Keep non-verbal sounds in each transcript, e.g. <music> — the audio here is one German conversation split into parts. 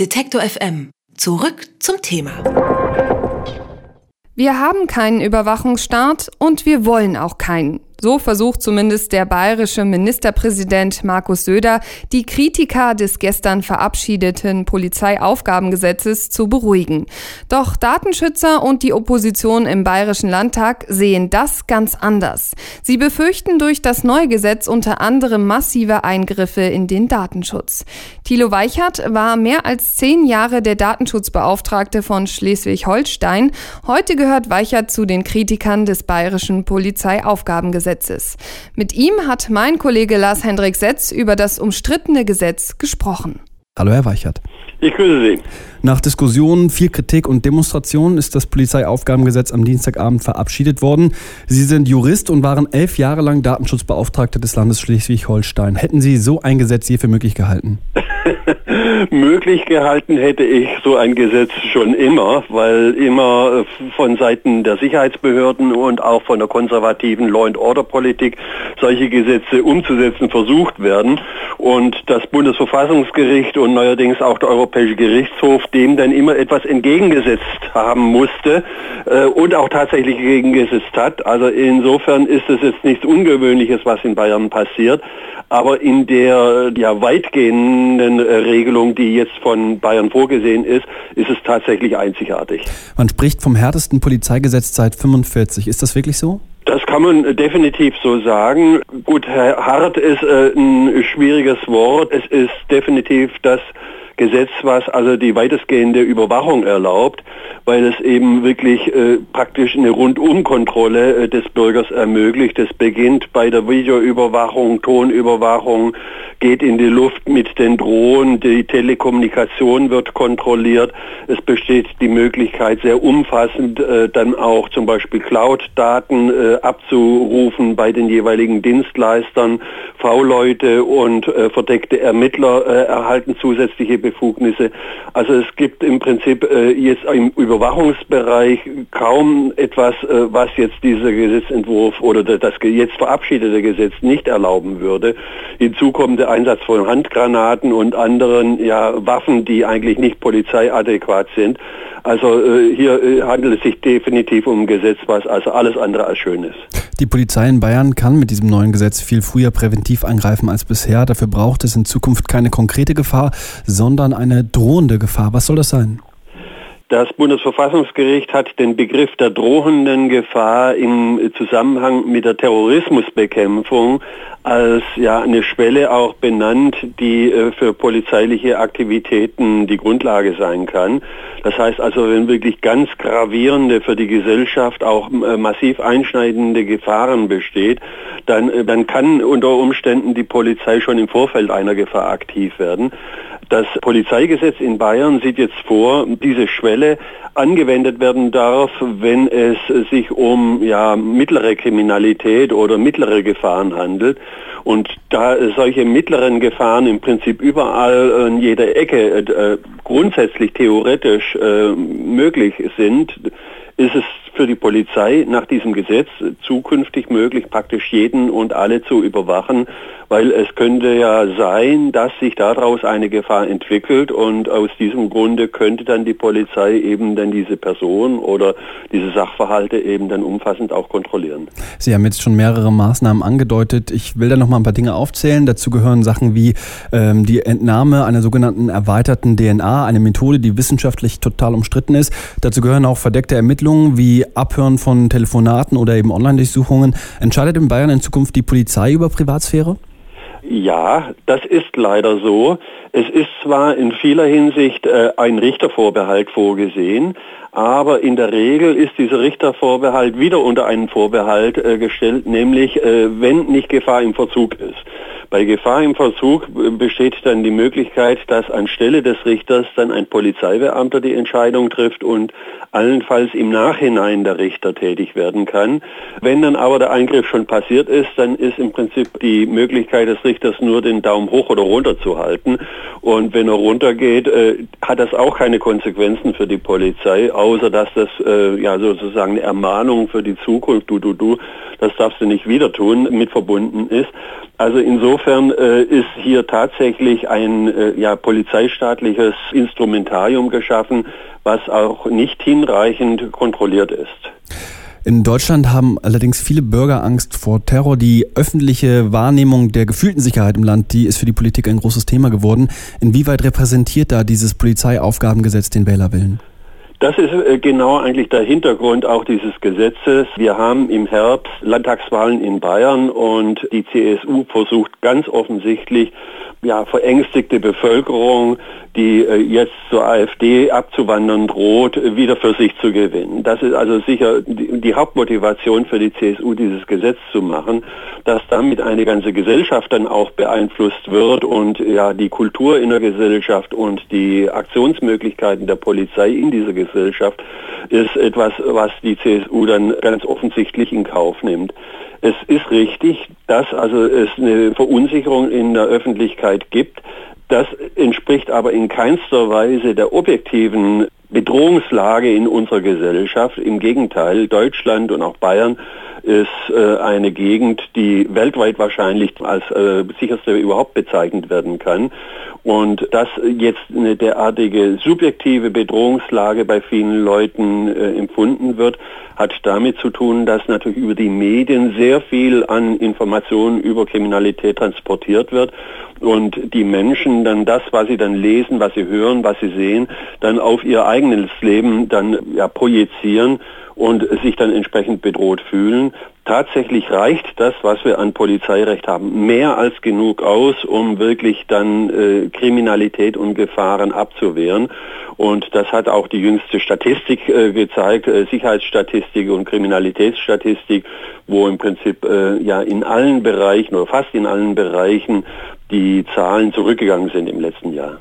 Detektor FM. Zurück zum Thema. Wir haben keinen Überwachungsstaat und wir wollen auch keinen. So versucht zumindest der bayerische Ministerpräsident Markus Söder, die Kritiker des gestern verabschiedeten Polizeiaufgabengesetzes zu beruhigen. Doch Datenschützer und die Opposition im bayerischen Landtag sehen das ganz anders. Sie befürchten durch das neue Gesetz unter anderem massive Eingriffe in den Datenschutz. Thilo Weichert war mehr als zehn Jahre der Datenschutzbeauftragte von Schleswig-Holstein. Heute gehört Weichert zu den Kritikern des bayerischen Polizeiaufgabengesetzes. Gesetzes. Mit ihm hat mein Kollege Lars Hendrik Setz über das umstrittene Gesetz gesprochen. Hallo, Herr Weichert. Ich grüße Sie. Nach Diskussionen, viel Kritik und Demonstrationen ist das Polizeiaufgabengesetz am Dienstagabend verabschiedet worden. Sie sind Jurist und waren elf Jahre lang Datenschutzbeauftragter des Landes Schleswig-Holstein. Hätten Sie so ein Gesetz je für möglich gehalten? <laughs> möglich gehalten hätte ich so ein Gesetz schon immer, weil immer von Seiten der Sicherheitsbehörden und auch von der konservativen Law and Order Politik solche Gesetze umzusetzen versucht werden und das Bundesverfassungsgericht und neuerdings auch der Europäische Gerichtshof dem dann immer etwas entgegengesetzt haben musste äh, und auch tatsächlich entgegengesetzt hat. Also insofern ist es jetzt nichts Ungewöhnliches, was in Bayern passiert. Aber in der ja, weitgehenden äh, Regelung, die jetzt von Bayern vorgesehen ist, ist es tatsächlich einzigartig. Man spricht vom härtesten Polizeigesetz seit 45. Ist das wirklich so? Das kann man definitiv so sagen. Gut, hart ist äh, ein schwieriges Wort. Es ist definitiv das Gesetz, was also die weitestgehende Überwachung erlaubt, weil es eben wirklich äh, praktisch eine Rundumkontrolle äh, des Bürgers ermöglicht. Es beginnt bei der Videoüberwachung, Tonüberwachung, geht in die Luft mit den Drohnen, die Telekommunikation wird kontrolliert. Es besteht die Möglichkeit, sehr umfassend äh, dann auch zum Beispiel Cloud-Daten äh, abzurufen bei den jeweiligen Dienstleistern. V-Leute und äh, verdeckte Ermittler äh, erhalten zusätzliche Befugnisse. Also es gibt im Prinzip äh, jetzt im Überwachungsbereich kaum etwas, äh, was jetzt dieser Gesetzentwurf oder das jetzt verabschiedete Gesetz nicht erlauben würde. Hinzu kommt der Einsatz von Handgranaten und anderen ja, Waffen, die eigentlich nicht polizeiadäquat sind. Also äh, hier äh, handelt es sich definitiv um ein Gesetz, was also alles andere als schön ist. Die Polizei in Bayern kann mit diesem neuen Gesetz viel früher präventiv eingreifen als bisher. Dafür braucht es in Zukunft keine konkrete Gefahr, sondern eine drohende Gefahr. Was soll das sein? Das Bundesverfassungsgericht hat den Begriff der drohenden Gefahr im Zusammenhang mit der Terrorismusbekämpfung als ja eine Schwelle auch benannt, die äh, für polizeiliche Aktivitäten die Grundlage sein kann. Das heißt also, wenn wirklich ganz gravierende für die Gesellschaft auch äh, massiv einschneidende Gefahren besteht, dann, äh, dann kann unter Umständen die Polizei schon im Vorfeld einer Gefahr aktiv werden. Das Polizeigesetz in Bayern sieht jetzt vor, diese Schwelle angewendet werden darf, wenn es sich um ja, mittlere Kriminalität oder mittlere Gefahren handelt. Und da solche mittleren Gefahren im Prinzip überall in jeder Ecke äh, grundsätzlich theoretisch äh, möglich sind, ist es für die Polizei nach diesem Gesetz zukünftig möglich, praktisch jeden und alle zu überwachen, weil es könnte ja sein, dass sich daraus eine Gefahr entwickelt und aus diesem Grunde könnte dann die Polizei eben dann diese Person oder diese Sachverhalte eben dann umfassend auch kontrollieren. Sie haben jetzt schon mehrere Maßnahmen angedeutet. Ich will da noch mal ein paar Dinge aufzählen. Dazu gehören Sachen wie ähm, die Entnahme einer sogenannten erweiterten DNA, eine Methode, die wissenschaftlich total umstritten ist. Dazu gehören auch verdeckte Ermittlungen wie Abhören von Telefonaten oder eben Online-Durchsuchungen. Entscheidet in Bayern in Zukunft die Polizei über Privatsphäre? Ja, das ist leider so. Es ist zwar in vieler Hinsicht äh, ein Richtervorbehalt vorgesehen, aber in der Regel ist dieser Richtervorbehalt wieder unter einen Vorbehalt äh, gestellt, nämlich äh, wenn nicht Gefahr im Verzug ist. Bei Gefahr im Verzug besteht dann die Möglichkeit, dass anstelle des Richters dann ein Polizeibeamter die Entscheidung trifft und allenfalls im Nachhinein der Richter tätig werden kann. Wenn dann aber der Eingriff schon passiert ist, dann ist im Prinzip die Möglichkeit des Richters nur den Daumen hoch oder runter zu halten. Und wenn er runtergeht, äh, hat das auch keine Konsequenzen für die Polizei, außer dass das äh, ja sozusagen eine Ermahnung für die Zukunft, du, du, du, das darfst du nicht wieder tun, mit verbunden ist. Also insofern äh, ist hier tatsächlich ein äh, ja, polizeistaatliches Instrumentarium geschaffen, was auch nicht hinreichend kontrolliert ist. In Deutschland haben allerdings viele Bürger Angst vor Terror. Die öffentliche Wahrnehmung der gefühlten Sicherheit im Land, die ist für die Politik ein großes Thema geworden. Inwieweit repräsentiert da dieses Polizeiaufgabengesetz den Wählerwillen? Das ist äh, genau eigentlich der Hintergrund auch dieses Gesetzes. Wir haben im Herbst Landtagswahlen in Bayern und die CSU versucht ganz offensichtlich ja, verängstigte Bevölkerung, die äh, jetzt zur AfD abzuwandern droht, wieder für sich zu gewinnen. Das ist also sicher die, die, Hauptmotivation für die CSU, dieses Gesetz zu machen, dass damit eine ganze Gesellschaft dann auch beeinflusst wird und ja die Kultur in der Gesellschaft und die Aktionsmöglichkeiten der Polizei in dieser Gesellschaft ist etwas, was die CSU dann ganz offensichtlich in Kauf nimmt. Es ist richtig, dass also es eine Verunsicherung in der Öffentlichkeit gibt. Das entspricht aber in keinster Weise der objektiven Bedrohungslage in unserer Gesellschaft. Im Gegenteil, Deutschland und auch Bayern ist äh, eine Gegend, die weltweit wahrscheinlich als äh, sicherste überhaupt bezeichnet werden kann. Und dass jetzt eine derartige subjektive Bedrohungslage bei vielen Leuten äh, empfunden wird, hat damit zu tun, dass natürlich über die Medien sehr viel an Informationen über Kriminalität transportiert wird und die Menschen dann das, was sie dann lesen, was sie hören, was sie sehen, dann auf ihr eigenes Leben dann ja, projizieren und sich dann entsprechend bedroht fühlen. Tatsächlich reicht das, was wir an Polizeirecht haben, mehr als genug aus, um wirklich dann äh, Kriminalität und Gefahren abzuwehren. Und das hat auch die jüngste Statistik äh, gezeigt, äh, Sicherheitsstatistik und Kriminalitätsstatistik, wo im Prinzip äh, ja in allen Bereichen oder fast in allen Bereichen die Zahlen zurückgegangen sind im letzten Jahr.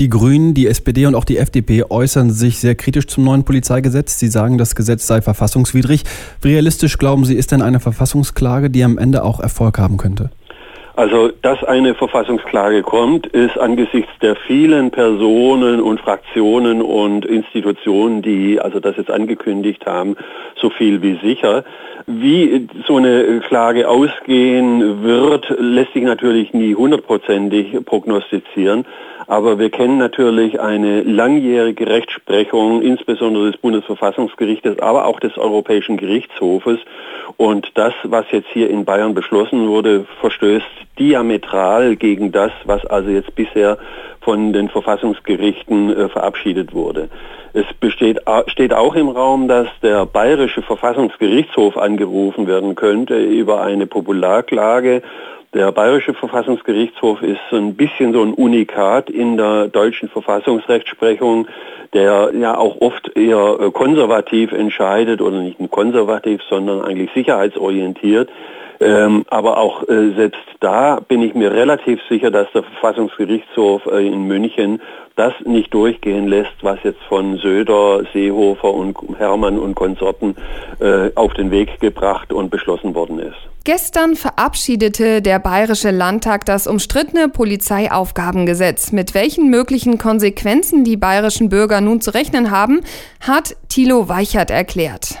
Die Grünen, die SPD und auch die FDP äußern sich sehr kritisch zum neuen Polizeigesetz. Sie sagen, das Gesetz sei verfassungswidrig. Realistisch glauben Sie, ist denn eine Verfassungsklage, die am Ende auch Erfolg haben könnte? Also, dass eine Verfassungsklage kommt, ist angesichts der vielen Personen und Fraktionen und Institutionen, die also das jetzt angekündigt haben, so viel wie sicher. Wie so eine Klage ausgehen wird, lässt sich natürlich nie hundertprozentig prognostizieren. Aber wir kennen natürlich eine langjährige Rechtsprechung, insbesondere des Bundesverfassungsgerichtes, aber auch des Europäischen Gerichtshofes. Und das, was jetzt hier in Bayern beschlossen wurde, verstößt diametral gegen das, was also jetzt bisher von den Verfassungsgerichten äh, verabschiedet wurde. Es besteht, steht auch im Raum, dass der bayerische Verfassungsgerichtshof angerufen werden könnte über eine Popularklage der Bayerische Verfassungsgerichtshof ist ein bisschen so ein Unikat in der deutschen Verfassungsrechtsprechung, der ja auch oft eher äh, konservativ entscheidet oder nicht konservativ, sondern eigentlich sicherheitsorientiert. Ähm, aber auch äh, selbst da bin ich mir relativ sicher, dass der Verfassungsgerichtshof äh, in München das nicht durchgehen lässt, was jetzt von Söder, Seehofer und Hermann und Konsorten äh, auf den Weg gebracht und beschlossen worden ist. Gestern verabschiedete der Bayerische Landtag das umstrittene Polizeiaufgabengesetz. Mit welchen möglichen Konsequenzen die bayerischen Bürger nun zu rechnen haben, hat Thilo Weichert erklärt.